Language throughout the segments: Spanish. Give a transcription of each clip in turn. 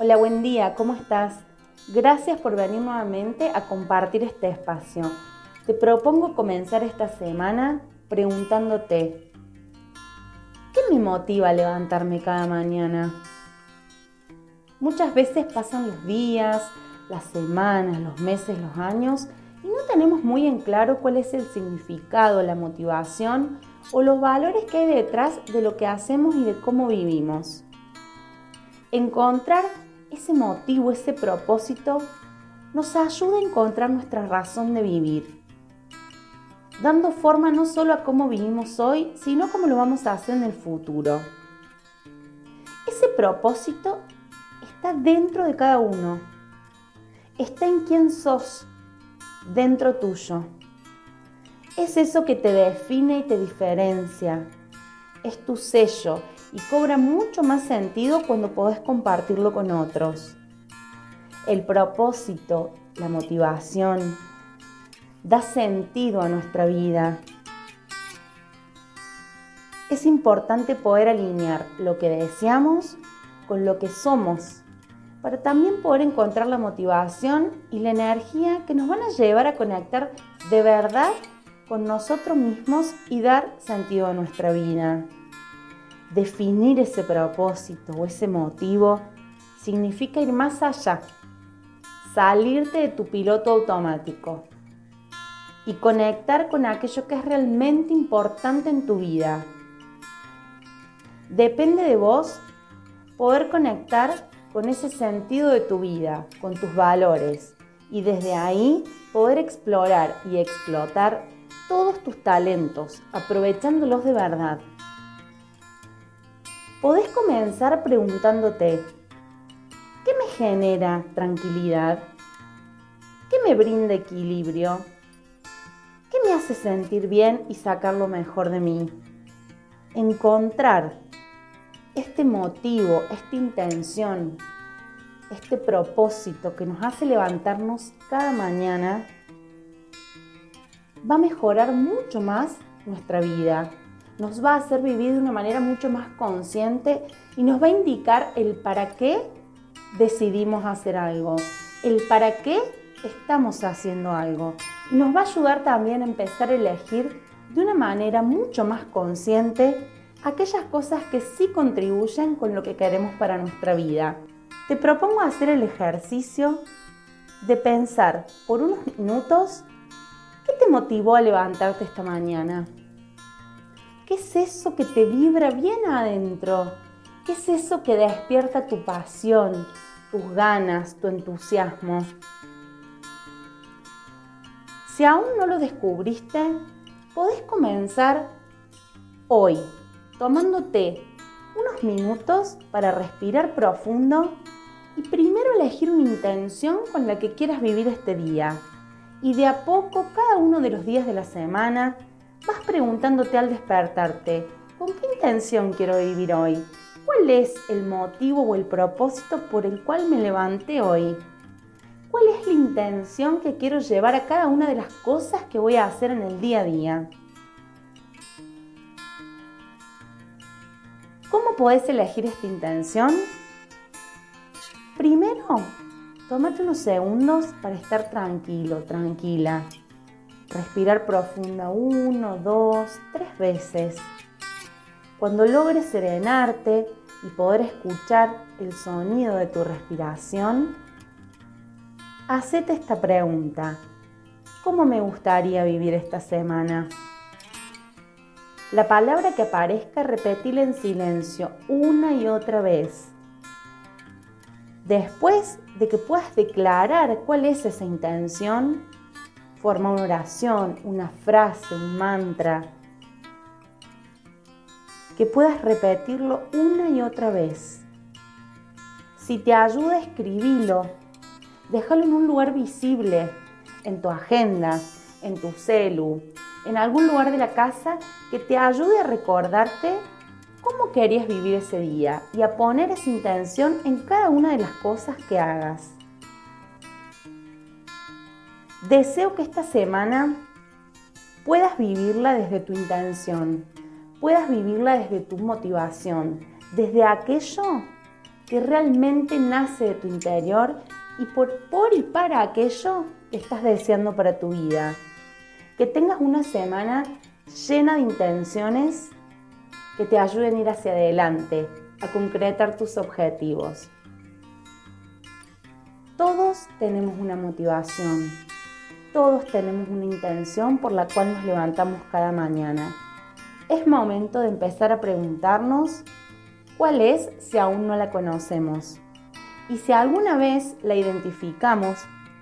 Hola, buen día, ¿cómo estás? Gracias por venir nuevamente a compartir este espacio. Te propongo comenzar esta semana preguntándote, ¿qué me motiva a levantarme cada mañana? Muchas veces pasan los días, las semanas, los meses, los años y no tenemos muy en claro cuál es el significado, la motivación o los valores que hay detrás de lo que hacemos y de cómo vivimos. Encontrar ese motivo, ese propósito, nos ayuda a encontrar nuestra razón de vivir, dando forma no solo a cómo vivimos hoy, sino cómo lo vamos a hacer en el futuro. Ese propósito está dentro de cada uno, está en quién sos, dentro tuyo. Es eso que te define y te diferencia, es tu sello, y cobra mucho más sentido cuando podés compartirlo con otros. El propósito, la motivación, da sentido a nuestra vida. Es importante poder alinear lo que deseamos con lo que somos para también poder encontrar la motivación y la energía que nos van a llevar a conectar de verdad con nosotros mismos y dar sentido a nuestra vida. Definir ese propósito o ese motivo significa ir más allá, salirte de tu piloto automático y conectar con aquello que es realmente importante en tu vida. Depende de vos poder conectar con ese sentido de tu vida, con tus valores y desde ahí poder explorar y explotar todos tus talentos, aprovechándolos de verdad. Podés comenzar preguntándote, ¿qué me genera tranquilidad? ¿Qué me brinda equilibrio? ¿Qué me hace sentir bien y sacar lo mejor de mí? Encontrar este motivo, esta intención, este propósito que nos hace levantarnos cada mañana va a mejorar mucho más nuestra vida, nos va a hacer vivir de una manera mucho más consciente y nos va a indicar el para qué decidimos hacer algo, el para qué estamos haciendo algo. Y nos va a ayudar también a empezar a elegir de una manera mucho más consciente aquellas cosas que sí contribuyen con lo que queremos para nuestra vida. Te propongo hacer el ejercicio de pensar por unos minutos qué te motivó a levantarte esta mañana. ¿Qué es eso que te vibra bien adentro? ¿Qué es eso que despierta tu pasión, tus ganas, tu entusiasmo? Si aún no lo descubriste, podés comenzar hoy, tomándote unos minutos para respirar profundo y primero elegir una intención con la que quieras vivir este día. Y de a poco, cada uno de los días de la semana, vas preguntándote al despertarte, ¿con qué intención quiero vivir hoy? ¿Cuál es el motivo o el propósito por el cual me levanté hoy? ¿Cuál es la intención que quiero llevar a cada una de las cosas que voy a hacer en el día a día? ¿Cómo podés elegir esta intención? Primero, tómate unos segundos para estar tranquilo, tranquila. Respirar profunda uno, dos, tres veces. Cuando logres serenarte y poder escuchar el sonido de tu respiración, hacete esta pregunta. ¿Cómo me gustaría vivir esta semana? La palabra que aparezca, repetila en silencio una y otra vez. Después de que puedas declarar cuál es esa intención, forma una oración, una frase, un mantra, que puedas repetirlo una y otra vez. Si te ayuda, escribilo, déjalo en un lugar visible, en tu agenda, en tu celu, en algún lugar de la casa que te ayude a recordarte cómo querías vivir ese día y a poner esa intención en cada una de las cosas que hagas. Deseo que esta semana puedas vivirla desde tu intención, puedas vivirla desde tu motivación, desde aquello que realmente nace de tu interior y por, y para aquello que estás deseando para tu vida. Que tengas una semana llena de intenciones que te ayuden a ir hacia adelante, a concretar tus objetivos. Todos tenemos una motivación, todos tenemos una intención por la cual nos levantamos cada mañana. Es momento de empezar a preguntarnos cuál es si aún no la conocemos. Y si alguna vez la identificamos,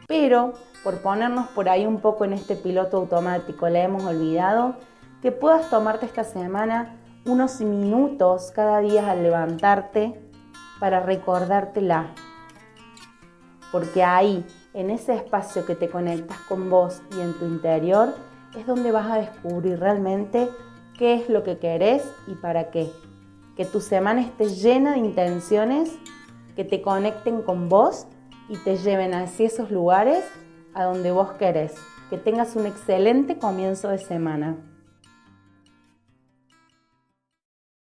pero por ponernos por ahí un poco en este piloto automático la hemos olvidado, que puedas tomarte esta semana unos minutos cada día al levantarte para recordártela. Porque ahí, en ese espacio que te conectas con vos y en tu interior, es donde vas a descubrir realmente qué es lo que querés y para qué. Que tu semana esté llena de intenciones que te conecten con vos y te lleven hacia esos lugares a donde vos querés. Que tengas un excelente comienzo de semana.